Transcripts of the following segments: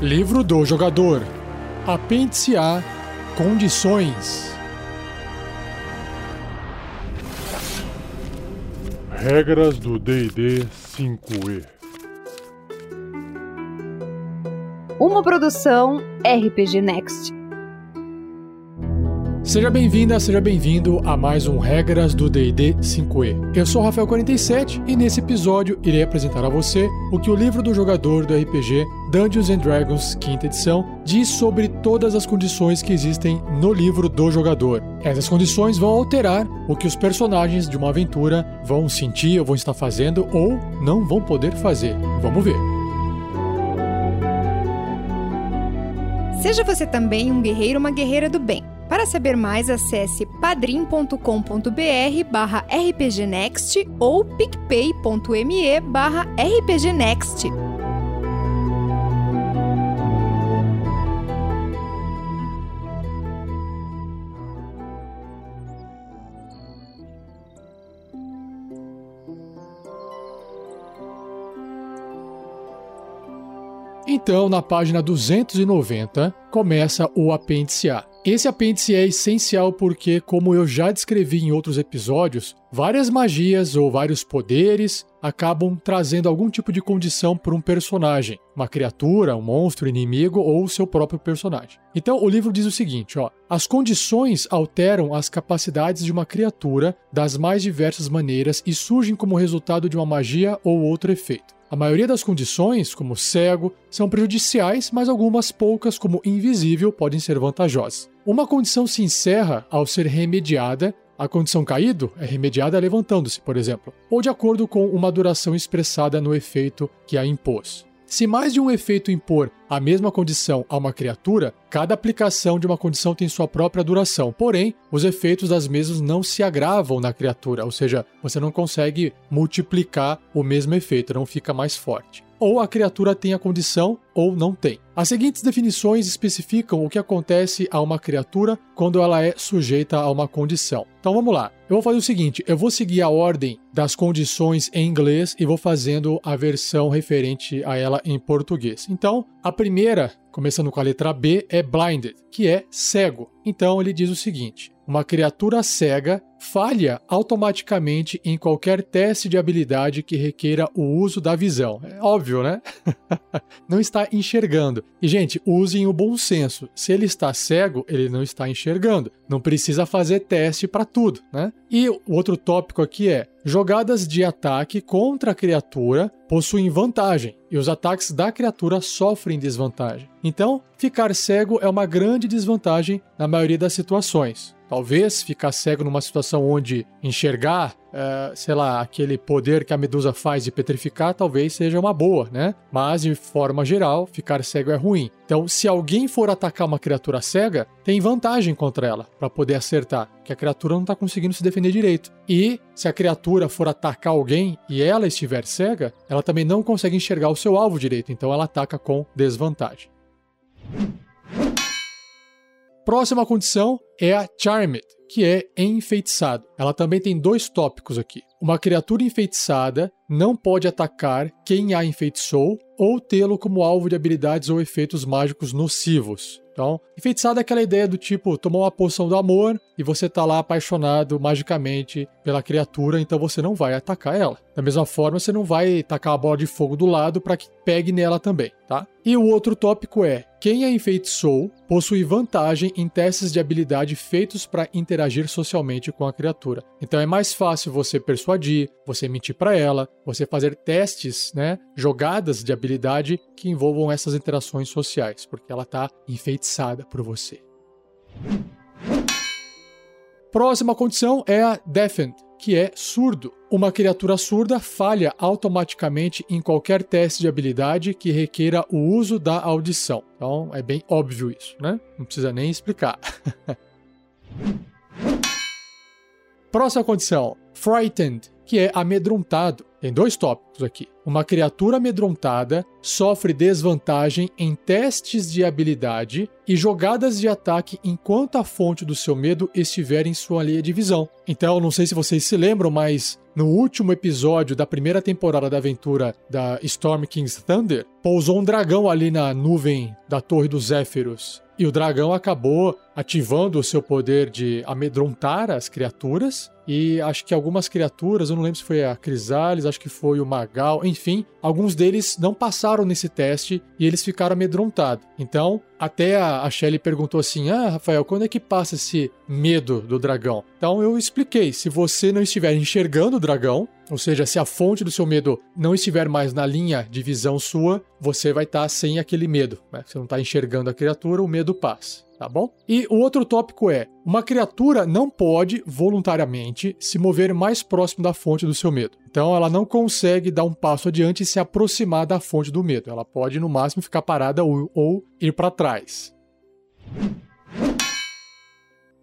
Livro do jogador. Apêndice A. Condições. Regras do D&D 5e. Uma produção RPG Next. Seja bem-vinda, seja bem-vindo a mais um Regras do D&D 5e. Eu sou Rafael47 e nesse episódio irei apresentar a você o que o livro do jogador do RPG Dungeons and Dragons, quinta edição, diz sobre todas as condições que existem no livro do jogador. Essas condições vão alterar o que os personagens de uma aventura vão sentir ou vão estar fazendo ou não vão poder fazer. Vamos ver. Seja você também um guerreiro ou uma guerreira do bem. Para saber mais, acesse padrim.com.br barra rpgnext ou picpay.me barra rpgnext. Então, na página 290, começa o apêndice A. Esse apêndice é essencial porque, como eu já descrevi em outros episódios, várias magias ou vários poderes acabam trazendo algum tipo de condição para um personagem, uma criatura, um monstro, inimigo ou seu próprio personagem. Então, o livro diz o seguinte, ó: as condições alteram as capacidades de uma criatura das mais diversas maneiras e surgem como resultado de uma magia ou outro efeito. A maioria das condições, como cego, são prejudiciais, mas algumas poucas, como invisível, podem ser vantajosas. Uma condição se encerra ao ser remediada. A condição caído é remediada levantando-se, por exemplo, ou de acordo com uma duração expressada no efeito que a impôs. Se mais de um efeito impor a mesma condição a uma criatura, cada aplicação de uma condição tem sua própria duração. Porém, os efeitos das mesmas não se agravam na criatura, ou seja, você não consegue multiplicar o mesmo efeito, não fica mais forte ou a criatura tem a condição ou não tem. As seguintes definições especificam o que acontece a uma criatura quando ela é sujeita a uma condição. Então vamos lá. Eu vou fazer o seguinte: eu vou seguir a ordem das condições em inglês e vou fazendo a versão referente a ela em português. Então, a primeira, começando com a letra B, é blinded, que é cego. Então ele diz o seguinte: uma criatura cega falha automaticamente em qualquer teste de habilidade que requeira o uso da visão. É óbvio, né? não está enxergando. E, gente, usem o bom senso. Se ele está cego, ele não está enxergando. Não precisa fazer teste para tudo, né? E o outro tópico aqui é: jogadas de ataque contra a criatura possuem vantagem e os ataques da criatura sofrem desvantagem. Então, ficar cego é uma grande desvantagem na maioria das situações. Talvez ficar cego numa situação onde enxergar, uh, sei lá, aquele poder que a medusa faz de petrificar, talvez seja uma boa, né? Mas, de forma geral, ficar cego é ruim. Então, se alguém for atacar uma criatura cega, tem vantagem contra ela para poder acertar, que a criatura não está conseguindo se defender direito. E se a criatura for atacar alguém e ela estiver cega, ela também não consegue enxergar o seu alvo direito, então ela ataca com desvantagem. Próxima condição é a Charmed, que é enfeitiçado. Ela também tem dois tópicos aqui. Uma criatura enfeitiçada não pode atacar quem a enfeitiçou ou tê-lo como alvo de habilidades ou efeitos mágicos nocivos. Então, enfeitiçado é aquela ideia do tipo, tomou uma poção do amor e você tá lá apaixonado magicamente pela criatura, então você não vai atacar ela. Da mesma forma, você não vai tacar a bola de fogo do lado para que pegue nela também, tá? E o outro tópico é: quem a enfeitiçou possui vantagem em testes de habilidade feitos para interagir socialmente com a criatura. Então é mais fácil você persuadir, você mentir para ela, você fazer testes, né, jogadas de habilidade que envolvam essas interações sociais, porque ela está enfeitiçada por você. Próxima condição é a Deafened, que é surdo. Uma criatura surda falha automaticamente em qualquer teste de habilidade que requeira o uso da audição. Então é bem óbvio isso, né? Não precisa nem explicar. Próxima condição, Frightened, que é amedrontado. Tem dois tópicos aqui. Uma criatura amedrontada sofre desvantagem em testes de habilidade e jogadas de ataque enquanto a fonte do seu medo estiver em sua linha de visão. Então, não sei se vocês se lembram, mas no último episódio da primeira temporada da aventura da Storm King's Thunder, pousou um dragão ali na nuvem da Torre dos Zéfiros. E o dragão acabou ativando o seu poder de amedrontar as criaturas. E acho que algumas criaturas, eu não lembro se foi a Crisales, acho que foi o Magal, enfim, alguns deles não passaram nesse teste e eles ficaram amedrontados. Então, até a, a Shelly perguntou assim: Ah, Rafael, quando é que passa esse medo do dragão? Então eu expliquei: se você não estiver enxergando o dragão, ou seja, se a fonte do seu medo não estiver mais na linha de visão sua, você vai estar tá sem aquele medo. Né? Você não está enxergando a criatura, o medo passa tá bom? E o outro tópico é: uma criatura não pode voluntariamente se mover mais próximo da fonte do seu medo. Então ela não consegue dar um passo adiante e se aproximar da fonte do medo. Ela pode no máximo ficar parada ou, ou ir para trás.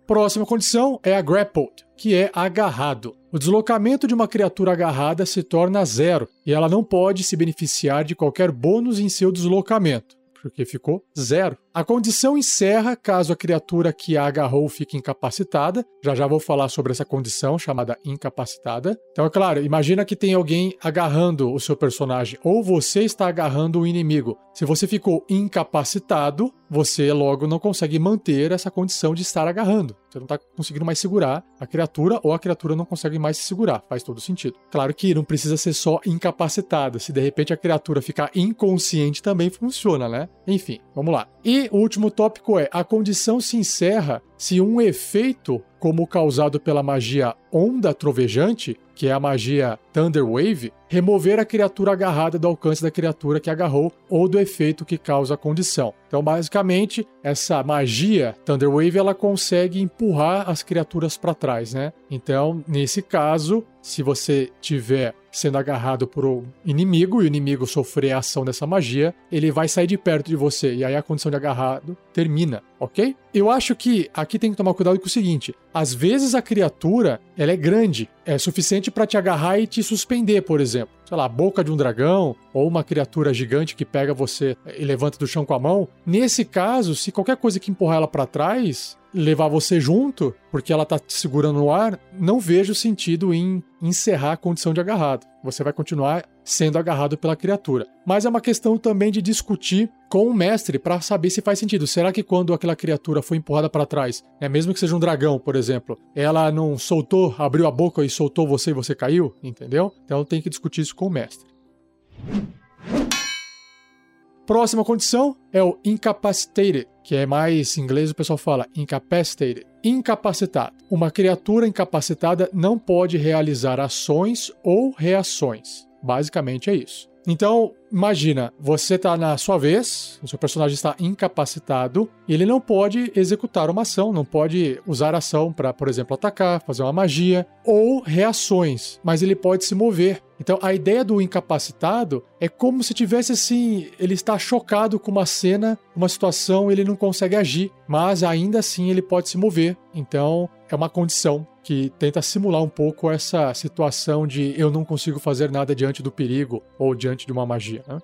Próxima condição é a grappled, que é agarrado. O deslocamento de uma criatura agarrada se torna zero e ela não pode se beneficiar de qualquer bônus em seu deslocamento porque ficou zero. A condição encerra caso a criatura que a agarrou fique incapacitada. Já já vou falar sobre essa condição chamada incapacitada. Então, é claro, imagina que tem alguém agarrando o seu personagem ou você está agarrando o inimigo. Se você ficou incapacitado, você logo não consegue manter essa condição de estar agarrando. Você não está conseguindo mais segurar a criatura ou a criatura não consegue mais se segurar. Faz todo sentido. Claro que não precisa ser só incapacitada. Se de repente a criatura ficar inconsciente também funciona, né? Enfim, vamos lá. E o último tópico é: a condição se encerra se um efeito, como o causado pela magia Onda Trovejante, que é a magia Thunder Wave, remover a criatura agarrada do alcance da criatura que agarrou ou do efeito que causa a condição. Então, basicamente, essa magia Thunder Wave ela consegue empurrar as criaturas para trás, né? Então, nesse caso, se você tiver sendo agarrado por um inimigo e o inimigo sofrer a ação dessa magia, ele vai sair de perto de você e aí a condição de agarrado termina, ok? Eu acho que aqui tem que tomar cuidado com o seguinte: às vezes a criatura ela é grande, é suficiente para te agarrar e te suspender, por exemplo. Sei lá, a boca de um dragão ou uma criatura gigante que pega você e levanta do chão com a mão. Nesse caso, se qualquer coisa que empurrar ela para trás, levar você junto, porque ela tá te segurando no ar, não vejo sentido em encerrar a condição de agarrado. Você vai continuar sendo agarrado pela criatura. Mas é uma questão também de discutir com o mestre para saber se faz sentido. Será que quando aquela criatura foi empurrada para trás, é mesmo que seja um dragão, por exemplo, ela não soltou, abriu a boca e soltou você e você caiu, entendeu? Então tem que discutir isso com o mestre. Próxima condição é o incapacitated, que é mais em inglês o pessoal fala incapacitated. Incapacitado. Uma criatura incapacitada não pode realizar ações ou reações. Basicamente é isso. Então, imagina, você está na sua vez, o seu personagem está incapacitado, e ele não pode executar uma ação, não pode usar ação para, por exemplo, atacar, fazer uma magia ou reações, mas ele pode se mover. Então, a ideia do incapacitado é como se tivesse assim, ele está chocado com uma cena, uma situação, ele não consegue agir, mas ainda assim ele pode se mover. Então, é uma condição que tenta simular um pouco essa situação de eu não consigo fazer nada diante do perigo ou diante de uma magia. Né?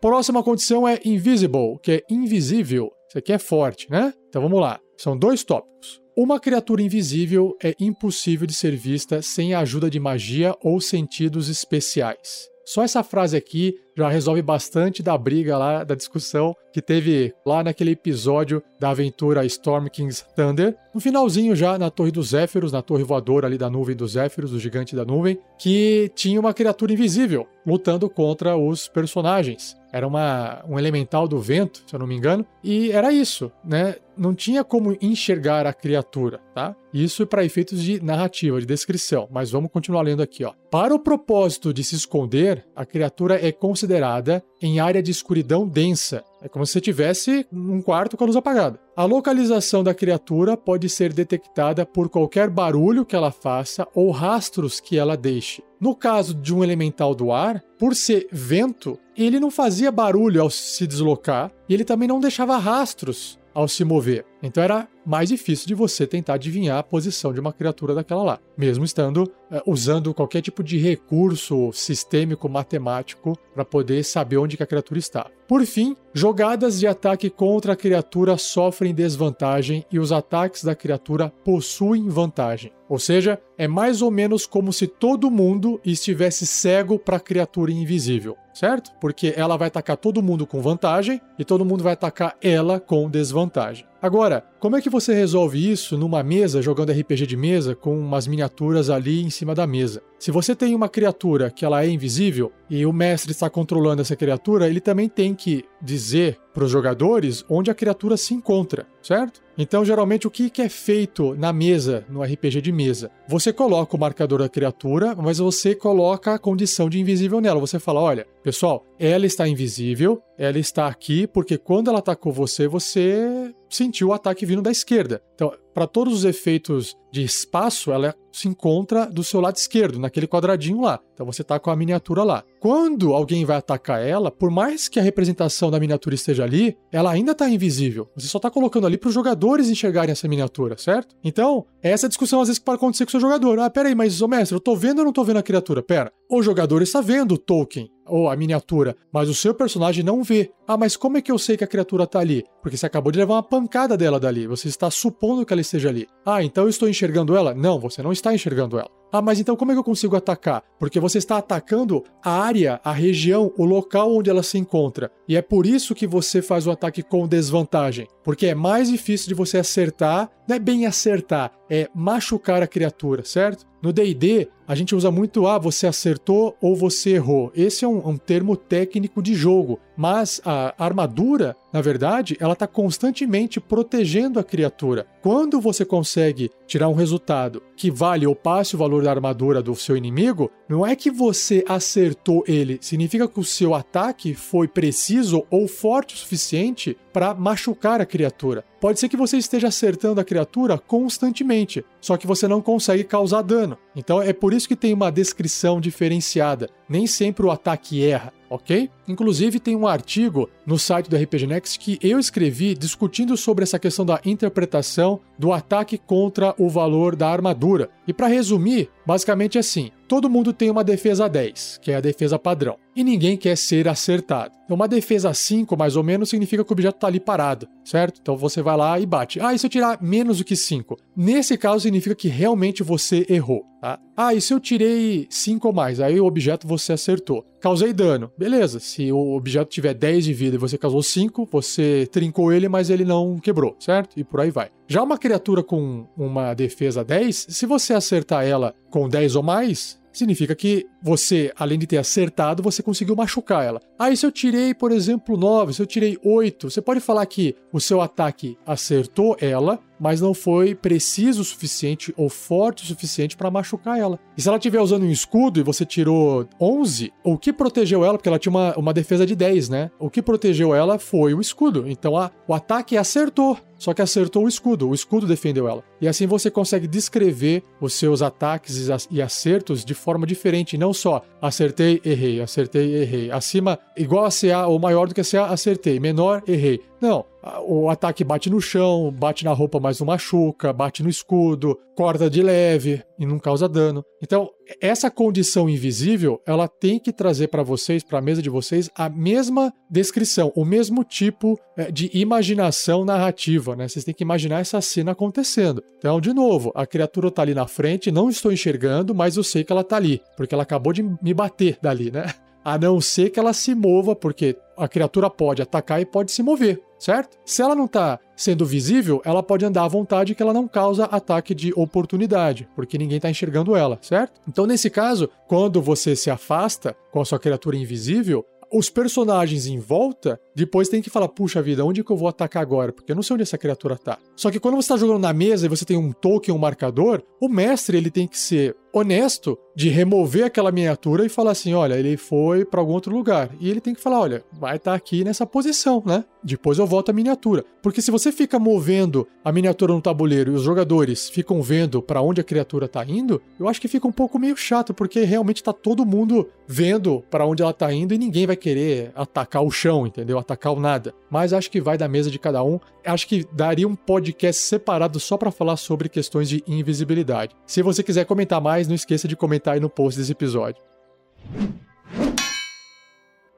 Próxima condição é invisible, que é invisível. Isso aqui é forte, né? Então vamos lá. São dois tópicos. Uma criatura invisível é impossível de ser vista sem a ajuda de magia ou sentidos especiais. Só essa frase aqui já resolve bastante da briga lá, da discussão que teve lá naquele episódio da aventura Storm King's Thunder. No finalzinho já na Torre dos Zéfiros, na torre voadora ali da nuvem dos Zéfiros, do gigante da nuvem, que tinha uma criatura invisível lutando contra os personagens. Era uma, um elemental do vento, se eu não me engano, e era isso, né? Não tinha como enxergar a criatura, tá? Isso para efeitos de narrativa, de descrição, mas vamos continuar lendo aqui, ó. Para o propósito de se esconder, a criatura é considerada em área de escuridão densa. É como se você tivesse um quarto com a luz apagada. A localização da criatura pode ser detectada por qualquer barulho que ela faça ou rastros que ela deixe. No caso de um elemental do ar, por ser vento, ele não fazia barulho ao se deslocar e ele também não deixava rastros ao se mover. Então era mais difícil de você tentar adivinhar a posição de uma criatura daquela lá, mesmo estando é, usando qualquer tipo de recurso sistêmico matemático para poder saber onde a criatura está. Por fim, jogadas de ataque contra a criatura sofrem desvantagem e os ataques da criatura possuem vantagem. Ou seja, é mais ou menos como se todo mundo estivesse cego para a criatura invisível, certo? Porque ela vai atacar todo mundo com vantagem e todo mundo vai atacar ela com desvantagem. Agora, como é que você resolve isso numa mesa, jogando RPG de mesa, com umas miniaturas ali em cima da mesa? Se você tem uma criatura que ela é invisível e o mestre está controlando essa criatura, ele também tem que dizer para os jogadores onde a criatura se encontra, certo? Então, geralmente, o que é feito na mesa, no RPG de mesa? Você coloca o marcador da criatura, mas você coloca a condição de invisível nela. Você fala: olha, pessoal, ela está invisível, ela está aqui porque quando ela atacou você, você sentiu o ataque vindo da esquerda. Então, para todos os efeitos de espaço, ela se encontra do seu lado esquerdo, naquele quadradinho lá. Então você está com a miniatura lá. Quando alguém vai atacar ela, por mais que a representação da miniatura esteja ali, ela ainda está invisível. Você só está colocando ali para os jogadores enxergarem essa miniatura, certo? Então, essa discussão às vezes pode acontecer com o seu jogador. Ah, peraí, mas, ô mestre, eu tô vendo ou não tô vendo a criatura? Pera, o jogador está vendo o token ou a miniatura, mas o seu personagem não vê. Ah, mas como é que eu sei que a criatura tá ali? Porque você acabou de levar uma pancada dela dali, você está supondo que ela esteja ali. Ah, então eu estou enxergando ela? Não, você não está enxergando ela. Ah, mas então como é que eu consigo atacar? Porque você está atacando a área, a região, o local onde ela se encontra. E é por isso que você faz o ataque com desvantagem. Porque é mais difícil de você acertar, não é bem acertar, é machucar a criatura, certo? No DD, a gente usa muito, ah, você acertou ou você errou. Esse é um, um termo técnico de jogo, mas a armadura, na verdade, ela está constantemente protegendo a criatura. Quando você consegue tirar um resultado que vale ou passe o valor da armadura do seu inimigo, não é que você acertou ele, significa que o seu ataque foi preciso ou forte o suficiente para machucar a criatura. Pode ser que você esteja acertando a criatura constantemente, só que você não consegue causar dano. Então é por isso que tem uma descrição diferenciada. Nem sempre o ataque erra, ok? Inclusive tem um artigo no site do RPG Next que eu escrevi discutindo sobre essa questão da interpretação do ataque contra o valor da armadura. E para resumir, basicamente é assim: todo mundo tem uma defesa 10, que é a defesa padrão, e ninguém quer ser acertado. Então, uma defesa 5, mais ou menos, significa que o objeto está ali parado, certo? Então você vai lá e bate. Ah, e se eu tirar menos do que 5? Nesse caso, significa que realmente você errou, tá? Ah, e se eu tirei 5 ou mais? Aí o objeto você acertou. Causei dano. Beleza, se o objeto tiver 10 de vida e você causou 5, você trincou ele, mas ele não quebrou, certo? E por aí vai. Já uma criatura com uma defesa 10, se você acertar ela com 10 ou mais, significa que você, além de ter acertado, você conseguiu machucar ela. Aí, se eu tirei, por exemplo, 9, se eu tirei 8, você pode falar que o seu ataque acertou ela, mas não foi preciso o suficiente ou forte o suficiente para machucar ela. E se ela estiver usando um escudo e você tirou 11, o que protegeu ela, porque ela tinha uma, uma defesa de 10, né? O que protegeu ela foi o escudo. Então a, o ataque acertou, só que acertou o escudo, o escudo defendeu ela. E assim você consegue descrever os seus ataques e acertos de forma diferente, não só acertei, errei, acertei, errei. Acima, igual a CA ou maior do que a CA, acertei. Menor, errei. Não, o ataque bate no chão, bate na roupa, mas não machuca, bate no escudo, corta de leve e não causa dano. Então, essa condição invisível, ela tem que trazer para vocês, para a mesa de vocês, a mesma descrição, o mesmo tipo é, de imaginação narrativa, né? Vocês têm que imaginar essa cena acontecendo. Então, de novo, a criatura tá ali na frente, não estou enxergando, mas eu sei que ela tá ali, porque ela acabou de me bater dali, né? A não ser que ela se mova, porque a criatura pode atacar e pode se mover certo? Se ela não está sendo visível, ela pode andar à vontade que ela não causa ataque de oportunidade, porque ninguém está enxergando ela, certo? Então, nesse caso, quando você se afasta com a sua criatura invisível, os personagens em volta depois tem que falar, puxa vida, onde que eu vou atacar agora? Porque eu não sei onde essa criatura tá. Só que quando você tá jogando na mesa e você tem um token, um marcador, o mestre ele tem que ser honesto de remover aquela miniatura e falar assim, olha, ele foi para algum outro lugar. E ele tem que falar, olha, vai estar tá aqui nessa posição, né? Depois eu volto a miniatura. Porque se você fica movendo a miniatura no tabuleiro e os jogadores ficam vendo para onde a criatura tá indo, eu acho que fica um pouco meio chato, porque realmente tá todo mundo vendo para onde ela tá indo e ninguém vai querer atacar o chão, entendeu? Atacar o nada. Mas acho que vai da mesa de cada um. Acho que daria um podcast separado só para falar sobre questões de invisibilidade. Se você quiser comentar mais, não esqueça de comentar aí no post desse episódio.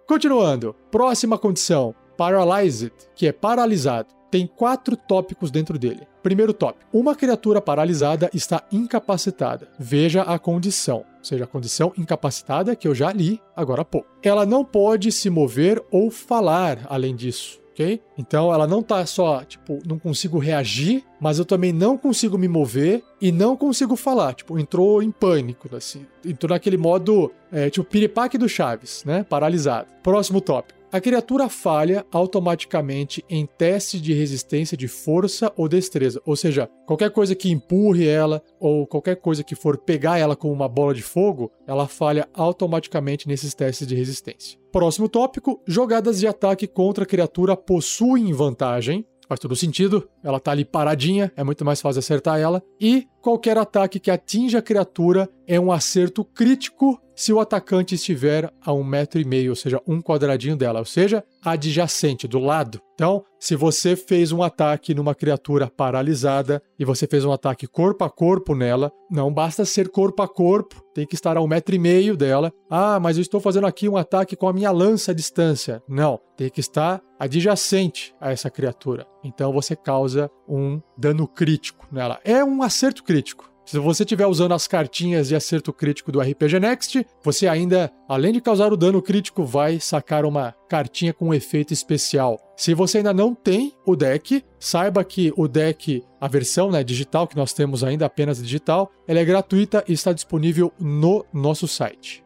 Continuando, próxima condição: Paralyzed, que é paralisado. Tem quatro tópicos dentro dele. Primeiro tópico: uma criatura paralisada está incapacitada. Veja a condição, ou seja, a condição incapacitada que eu já li agora há pouco. Ela não pode se mover ou falar além disso. ok? Então ela não tá só, tipo, não consigo reagir, mas eu também não consigo me mover e não consigo falar. Tipo, entrou em pânico, assim. Entrou naquele modo, é, tipo, piripaque do Chaves, né? Paralisado. Próximo tópico. A criatura falha automaticamente em teste de resistência de força ou destreza, ou seja, qualquer coisa que empurre ela ou qualquer coisa que for pegar ela com uma bola de fogo, ela falha automaticamente nesses testes de resistência. Próximo tópico: jogadas de ataque contra a criatura possuem vantagem. Faz todo sentido, ela tá ali paradinha, é muito mais fácil acertar ela. E qualquer ataque que atinja a criatura é um acerto crítico se o atacante estiver a um metro e meio, ou seja, um quadradinho dela, ou seja, adjacente, do lado. Então, se você fez um ataque numa criatura paralisada e você fez um ataque corpo a corpo nela, não basta ser corpo a corpo, tem que estar a um metro e meio dela. Ah, mas eu estou fazendo aqui um ataque com a minha lança à distância. Não, tem que estar adjacente a essa criatura. Então você causa um dano crítico nela. É um acerto crítico. Se você estiver usando as cartinhas de acerto crítico do RPG Next, você ainda, além de causar o dano crítico, vai sacar uma cartinha com um efeito especial. Se você ainda não tem o deck, saiba que o deck, a versão né, digital que nós temos ainda apenas digital, ela é gratuita e está disponível no nosso site.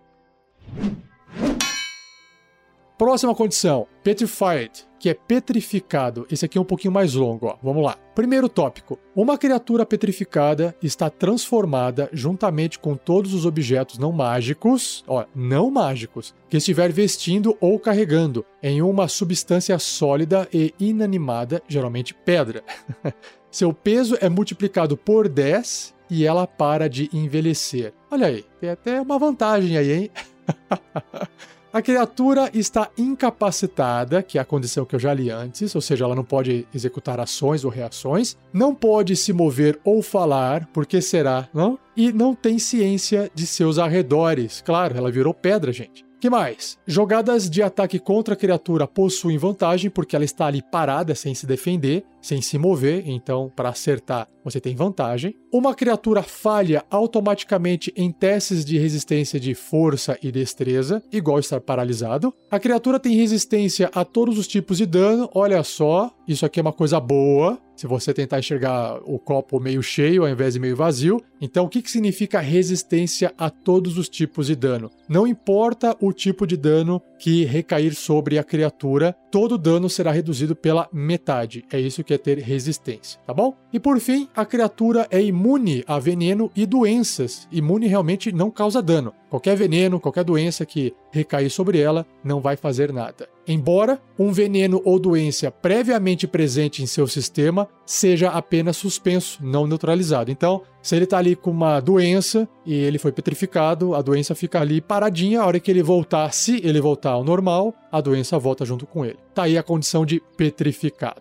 Próxima condição: Petrified, que é petrificado. Esse aqui é um pouquinho mais longo, ó. Vamos lá. Primeiro tópico: uma criatura petrificada está transformada juntamente com todos os objetos não mágicos, ó, não mágicos, que estiver vestindo ou carregando em uma substância sólida e inanimada, geralmente pedra. Seu peso é multiplicado por 10 e ela para de envelhecer. Olha aí, tem até uma vantagem aí, hein? A criatura está incapacitada, que é a condição que eu já li antes, ou seja, ela não pode executar ações ou reações, não pode se mover ou falar, porque será, não? E não tem ciência de seus arredores. Claro, ela virou pedra, gente. Que mais? Jogadas de ataque contra a criatura possuem vantagem porque ela está ali parada sem se defender, sem se mover, então para acertar você tem vantagem. Uma criatura falha automaticamente em testes de resistência de força e destreza, igual estar paralisado. A criatura tem resistência a todos os tipos de dano. Olha só, isso aqui é uma coisa boa. Se você tentar enxergar o copo meio cheio ao invés de meio vazio. Então, o que, que significa resistência a todos os tipos de dano? Não importa o tipo de dano que recair sobre a criatura, todo dano será reduzido pela metade. É isso que é ter resistência, tá bom? E por fim, a criatura é imune a veneno e doenças. Imune realmente não causa dano. Qualquer veneno, qualquer doença que recair sobre ela não vai fazer nada. Embora um veneno ou doença previamente presente em seu sistema seja apenas suspenso, não neutralizado. Então, se ele está ali com uma doença e ele foi petrificado, a doença fica ali paradinha. A hora que ele voltar, se ele voltar ao normal, a doença volta junto com ele. Tá aí a condição de petrificado.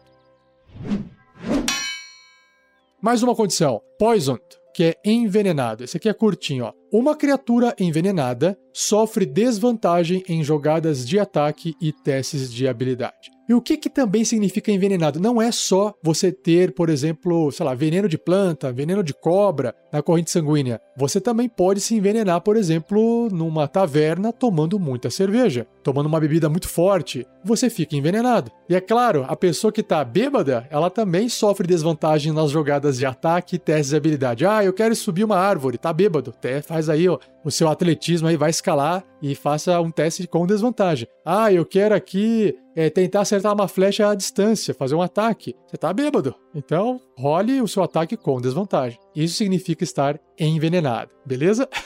Mais uma condição: poisoned, que é envenenado. Esse aqui é curtinho, ó. Uma criatura envenenada sofre desvantagem em jogadas de ataque e testes de habilidade. E o que, que também significa envenenado? Não é só você ter, por exemplo, sei lá, veneno de planta, veneno de cobra na corrente sanguínea. Você também pode se envenenar, por exemplo, numa taverna tomando muita cerveja, tomando uma bebida muito forte. Você fica envenenado. E é claro, a pessoa que está bêbada, ela também sofre desvantagem nas jogadas de ataque e testes de habilidade. Ah, eu quero subir uma árvore, tá bêbado. Até faz aí ó, o seu atletismo aí, vai escalar e faça um teste com desvantagem. Ah, eu quero aqui é, tentar acertar uma flecha à distância, fazer um ataque. Você tá bêbado. Então, role o seu ataque com desvantagem. Isso significa estar envenenado, beleza?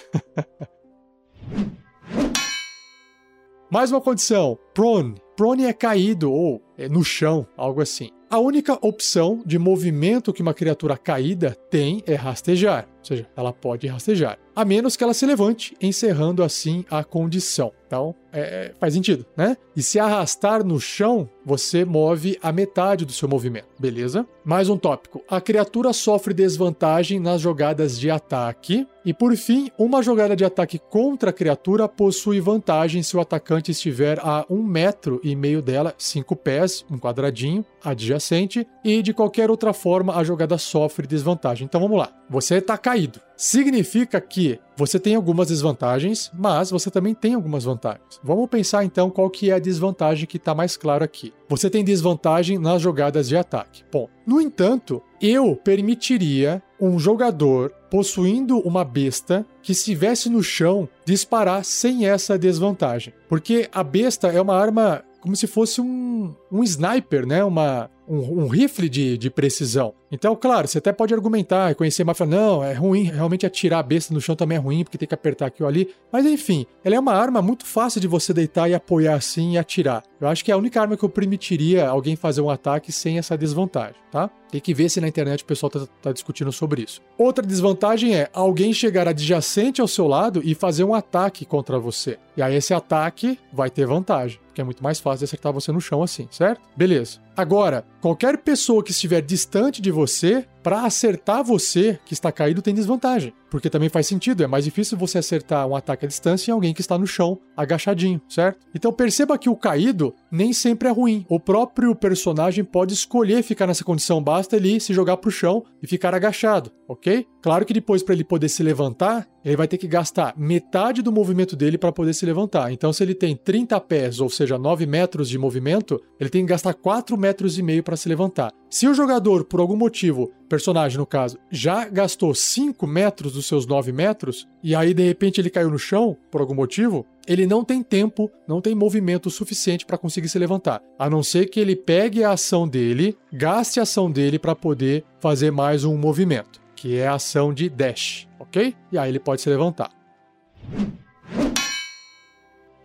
Mais uma condição: prone. Prone é caído ou é no chão, algo assim. A única opção de movimento que uma criatura caída tem é rastejar, ou seja, ela pode rastejar, a menos que ela se levante, encerrando assim a condição. Então, é, faz sentido, né? E se arrastar no chão, você move a metade do seu movimento, beleza? Mais um tópico: a criatura sofre desvantagem nas jogadas de ataque. E por fim, uma jogada de ataque contra a criatura possui vantagem se o atacante estiver a um metro e meio dela, cinco pés, um quadradinho adjacente, e de qualquer outra forma a jogada sofre desvantagem. Então vamos lá. Você está caído. Significa que você tem algumas desvantagens, mas você também tem algumas vantagens. Vamos pensar então qual que é a desvantagem que está mais claro aqui. Você tem desvantagem nas jogadas de ataque. Bom, no entanto, eu permitiria um jogador possuindo uma besta que estivesse no chão disparar sem essa desvantagem. Porque a besta é uma arma como se fosse um, um sniper, né? Uma, um, um rifle de, de precisão. Então, claro, você até pode argumentar e conhecer mais, falar, não, é ruim, realmente atirar a besta no chão também é ruim, porque tem que apertar aqui ou ali. Mas enfim, ela é uma arma muito fácil de você deitar e apoiar assim e atirar. Eu acho que é a única arma que eu permitiria alguém fazer um ataque sem essa desvantagem, tá? Tem que ver se na internet o pessoal tá, tá discutindo sobre isso. Outra desvantagem é alguém chegar adjacente ao seu lado e fazer um ataque contra você. E aí esse ataque vai ter vantagem, porque é muito mais fácil de acertar você no chão assim, certo? Beleza. Agora, qualquer pessoa que estiver distante de você, para acertar você que está caído tem desvantagem, porque também faz sentido, é mais difícil você acertar um ataque à distância em alguém que está no chão, agachadinho, certo? Então perceba que o caído nem sempre é ruim. O próprio personagem pode escolher ficar nessa condição, basta ele se jogar para o chão e ficar agachado, ok? Claro que depois para ele poder se levantar, ele vai ter que gastar metade do movimento dele para poder se levantar. Então se ele tem 30 pés, ou seja, 9 metros de movimento, ele tem que gastar 4 metros e meio para se levantar. Se o jogador, por algum motivo, personagem no caso, já gastou 5 metros dos seus 9 metros, e aí de repente ele caiu no chão, por algum motivo, ele não tem tempo, não tem movimento suficiente para conseguir se levantar. A não ser que ele pegue a ação dele, gaste a ação dele para poder fazer mais um movimento, que é a ação de dash, ok? E aí ele pode se levantar.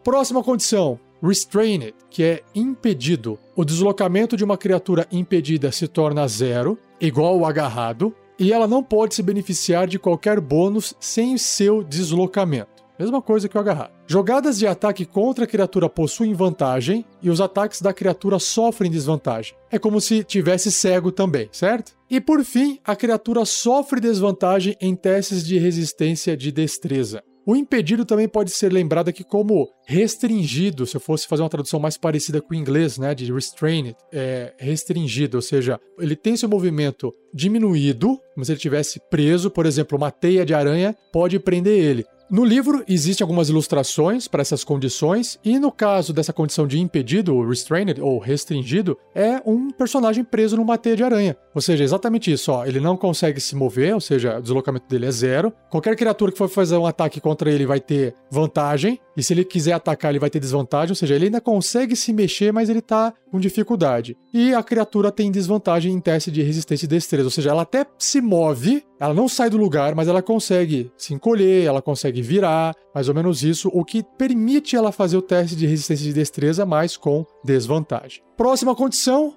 Próxima condição: restrained, que é impedido. O deslocamento de uma criatura impedida se torna zero, igual ao agarrado, e ela não pode se beneficiar de qualquer bônus sem seu deslocamento. Mesma coisa que o agarrado. Jogadas de ataque contra a criatura possuem vantagem e os ataques da criatura sofrem desvantagem. É como se tivesse cego também, certo? E por fim, a criatura sofre desvantagem em testes de resistência de destreza. O impedido também pode ser lembrado aqui como restringido, se eu fosse fazer uma tradução mais parecida com o inglês, né, de restrained, é restringido, ou seja, ele tem seu movimento diminuído, como se ele tivesse preso, por exemplo, uma teia de aranha pode prender ele. No livro existem algumas ilustrações para essas condições, e no caso dessa condição de impedido, restrained ou restringido, é um personagem preso numa teia de aranha. Ou seja, exatamente isso, ó, ele não consegue se mover, ou seja, o deslocamento dele é zero. Qualquer criatura que for fazer um ataque contra ele vai ter vantagem, e se ele quiser atacar, ele vai ter desvantagem, ou seja, ele ainda consegue se mexer, mas ele tá com dificuldade. E a criatura tem desvantagem em teste de resistência e destreza, ou seja, ela até se move, ela não sai do lugar, mas ela consegue se encolher, ela consegue virar, mais ou menos isso, o que permite ela fazer o teste de resistência e destreza, mas com desvantagem. Próxima condição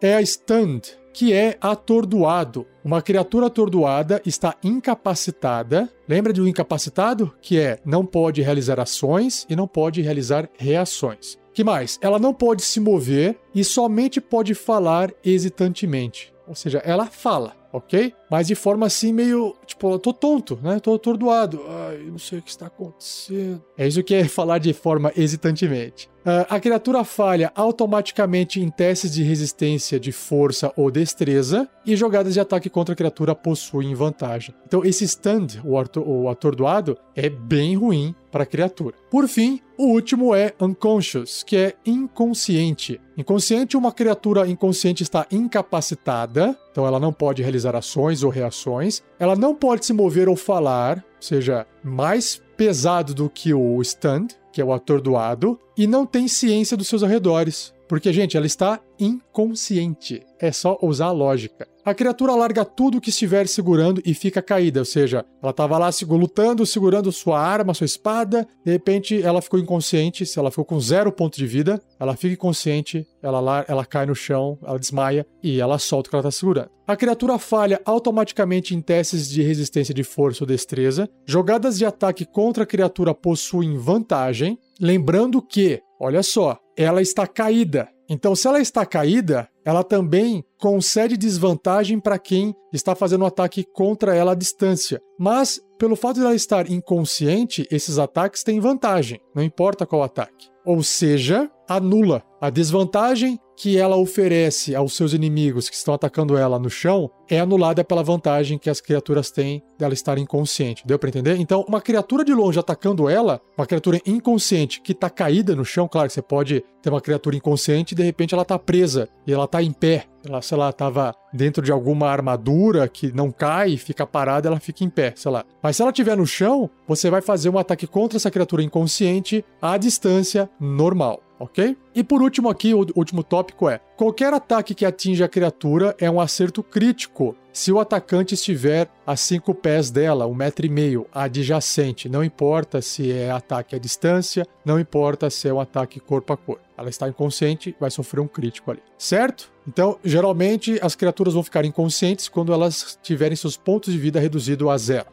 é a stand, que é atordoado. Uma criatura atordoada está incapacitada. Lembra de um incapacitado? Que é não pode realizar ações e não pode realizar reações. Que mais? Ela não pode se mover e somente pode falar hesitantemente. Ou seja, ela fala, ok? Mas de forma assim meio, tipo, tô tonto, né? Tô atordoado. Ai, não sei o que está acontecendo. É isso que é falar de forma hesitantemente. Uh, a criatura falha automaticamente em testes de resistência de força ou destreza e jogadas de ataque contra a criatura possuem vantagem. Então, esse stand, o, o atordoado, é bem ruim para a criatura. Por fim, o último é unconscious, que é inconsciente. Inconsciente, uma criatura inconsciente está incapacitada, então ela não pode realizar ações ou reações, ela não pode se mover ou falar, seja, mais pesado do que o stand, que é o atordoado, e não tem ciência dos seus arredores. Porque, gente, ela está inconsciente. É só usar a lógica. A criatura larga tudo que estiver segurando e fica caída, ou seja, ela estava lá lutando, segurando sua arma, sua espada, de repente ela ficou inconsciente, se ela ficou com zero ponto de vida, ela fica inconsciente, ela, ela cai no chão, ela desmaia e ela solta o que ela está segurando. A criatura falha automaticamente em testes de resistência de força ou destreza. Jogadas de ataque contra a criatura possuem vantagem. Lembrando que, olha só, ela está caída. Então, se ela está caída, ela também concede desvantagem para quem está fazendo um ataque contra ela à distância. Mas, pelo fato de ela estar inconsciente, esses ataques têm vantagem, não importa qual ataque. Ou seja, anula a desvantagem que ela oferece aos seus inimigos que estão atacando ela no chão é anulada pela vantagem que as criaturas têm dela estar inconsciente. Deu para entender? Então, uma criatura de longe atacando ela, uma criatura inconsciente que tá caída no chão, claro que você pode ter uma criatura inconsciente e de repente ela tá presa e ela tá em pé. Ela, sei lá, tava dentro de alguma armadura que não cai, fica parada, ela fica em pé, sei lá. Mas se ela estiver no chão, você vai fazer um ataque contra essa criatura inconsciente à distância normal ok? E por último aqui, o último tópico é: qualquer ataque que atinja a criatura é um acerto crítico se o atacante estiver a cinco pés dela, um metro e meio, adjacente. Não importa se é ataque à distância, não importa se é um ataque corpo a corpo. Ela está inconsciente, vai sofrer um crítico ali, certo? Então, geralmente as criaturas vão ficar inconscientes quando elas tiverem seus pontos de vida reduzidos a zero.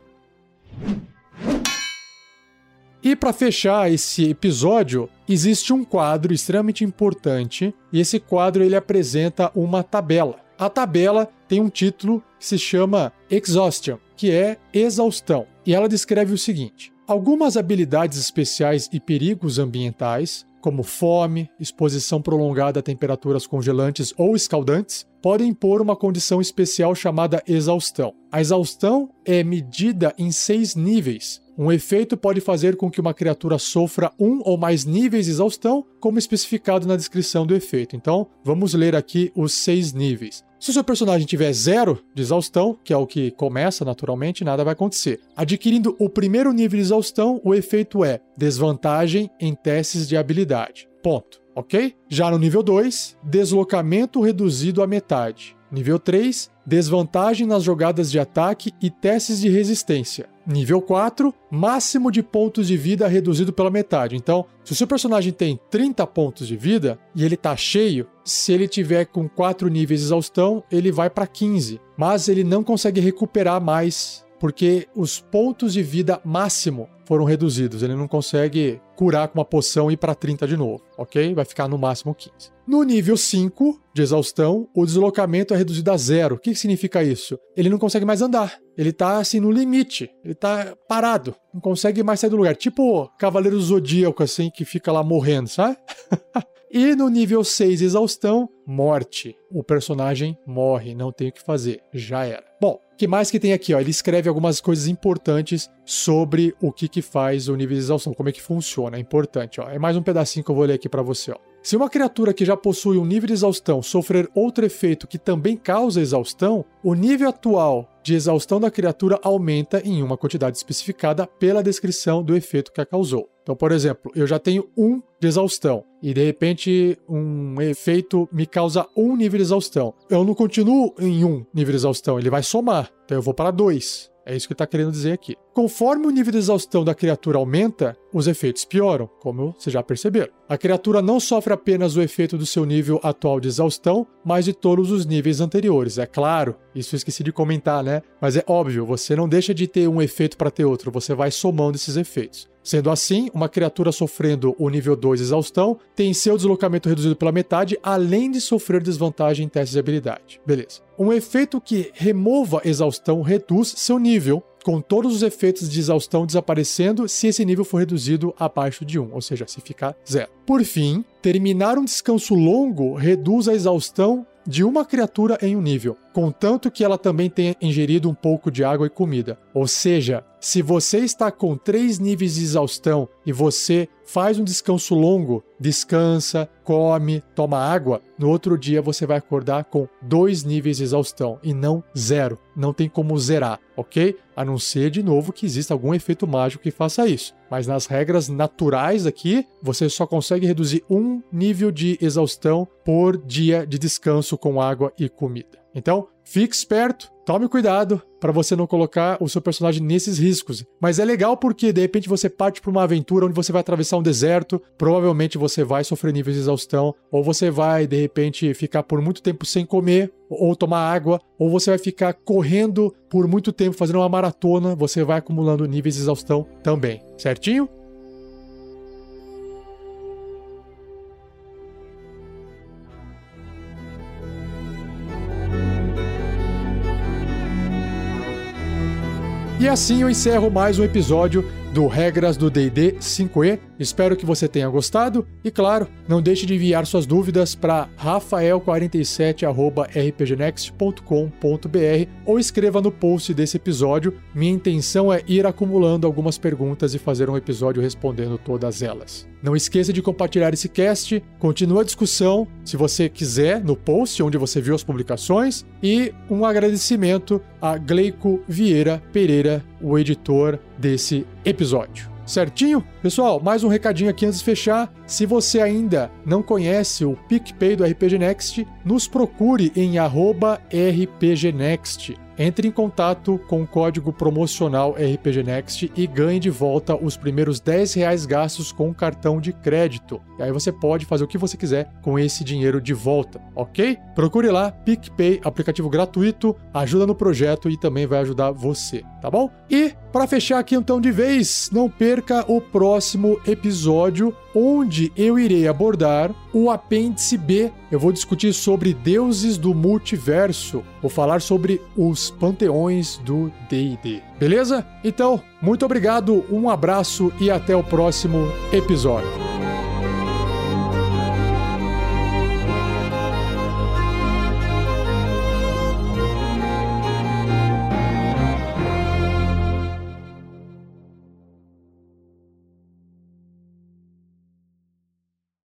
E para fechar esse episódio, existe um quadro extremamente importante e esse quadro ele apresenta uma tabela. A tabela tem um título que se chama Exhaustion, que é exaustão, e ela descreve o seguinte: algumas habilidades especiais e perigos ambientais, como fome, exposição prolongada a temperaturas congelantes ou escaldantes, podem impor uma condição especial chamada exaustão. A exaustão é medida em seis níveis, um efeito pode fazer com que uma criatura sofra um ou mais níveis de exaustão, como especificado na descrição do efeito. Então, vamos ler aqui os seis níveis. Se o seu personagem tiver zero de exaustão, que é o que começa naturalmente, nada vai acontecer. Adquirindo o primeiro nível de exaustão, o efeito é desvantagem em testes de habilidade. Ponto. Ok? Já no nível 2, deslocamento reduzido à metade. Nível 3, desvantagem nas jogadas de ataque e testes de resistência. Nível 4, máximo de pontos de vida reduzido pela metade. Então, se o seu personagem tem 30 pontos de vida e ele tá cheio, se ele tiver com 4 níveis de exaustão, ele vai para 15, mas ele não consegue recuperar mais porque os pontos de vida máximo foram reduzidos. Ele não consegue curar com uma poção e ir para 30 de novo, ok? Vai ficar no máximo 15. No nível 5 de exaustão, o deslocamento é reduzido a zero. O que significa isso? Ele não consegue mais andar. Ele tá assim no limite. Ele tá parado. Não consegue mais sair do lugar. Tipo Cavaleiro Zodíaco, assim, que fica lá morrendo, sabe? E no nível 6, exaustão, morte. O personagem morre, não tem o que fazer, já era. Bom, que mais que tem aqui? Ó? Ele escreve algumas coisas importantes sobre o que, que faz o nível de exaustão, como é que funciona. É importante. Ó. É mais um pedacinho que eu vou ler aqui para você. Ó. Se uma criatura que já possui um nível de exaustão sofrer outro efeito que também causa exaustão, o nível atual de exaustão da criatura aumenta em uma quantidade especificada pela descrição do efeito que a causou. Então, por exemplo, eu já tenho um de exaustão e de repente um efeito me causa um nível de exaustão. Eu não continuo em um nível de exaustão, ele vai somar. Então eu vou para dois. É isso que está querendo dizer aqui. Conforme o nível de exaustão da criatura aumenta, os efeitos pioram, como vocês já perceberam. A criatura não sofre apenas o efeito do seu nível atual de exaustão, mas de todos os níveis anteriores. É claro, isso eu esqueci de comentar, né? Mas é óbvio, você não deixa de ter um efeito para ter outro, você vai somando esses efeitos. Sendo assim, uma criatura sofrendo o nível 2 exaustão tem seu deslocamento reduzido pela metade, além de sofrer desvantagem em testes de habilidade. Beleza. Um efeito que remova exaustão reduz seu nível, com todos os efeitos de exaustão desaparecendo se esse nível for reduzido abaixo de 1, ou seja, se ficar zero. Por fim, terminar um descanso longo reduz a exaustão de uma criatura em um nível, contanto que ela também tenha ingerido um pouco de água e comida. Ou seja, se você está com três níveis de exaustão e você faz um descanso longo, descansa, come, toma água, no outro dia você vai acordar com dois níveis de exaustão e não zero. Não tem como zerar, ok? A não ser, de novo, que exista algum efeito mágico que faça isso. Mas nas regras naturais aqui, você só consegue reduzir um nível de exaustão por dia de descanso com água e comida. Então, fique esperto, tome cuidado para você não colocar o seu personagem nesses riscos. Mas é legal porque de repente você parte para uma aventura onde você vai atravessar um deserto, provavelmente você vai sofrer níveis de exaustão, ou você vai de repente ficar por muito tempo sem comer ou tomar água, ou você vai ficar correndo por muito tempo fazendo uma maratona, você vai acumulando níveis de exaustão também, certinho? E assim eu encerro mais um episódio do Regras do DD 5E. Espero que você tenha gostado e, claro, não deixe de enviar suas dúvidas para rafael47.rpgnext.com.br ou escreva no post desse episódio. Minha intenção é ir acumulando algumas perguntas e fazer um episódio respondendo todas elas. Não esqueça de compartilhar esse cast, continua a discussão, se você quiser, no post onde você viu as publicações, e um agradecimento a Gleico Vieira Pereira, o editor desse episódio. Certinho? Pessoal, mais um recadinho aqui antes de fechar. Se você ainda não conhece o PicPay do RPG Next, nos procure em rpgnext. Entre em contato com o código promocional RPG Next e ganhe de volta os primeiros 10 reais gastos com cartão de crédito. E aí você pode fazer o que você quiser com esse dinheiro de volta, ok? Procure lá, PicPay, aplicativo gratuito, ajuda no projeto e também vai ajudar você, tá bom? E para fechar aqui então de vez, não perca o próximo episódio onde eu irei abordar o apêndice B. Eu vou discutir sobre deuses do multiverso. Vou falar sobre os panteões do D&D. Beleza? Então, muito obrigado, um abraço e até o próximo episódio.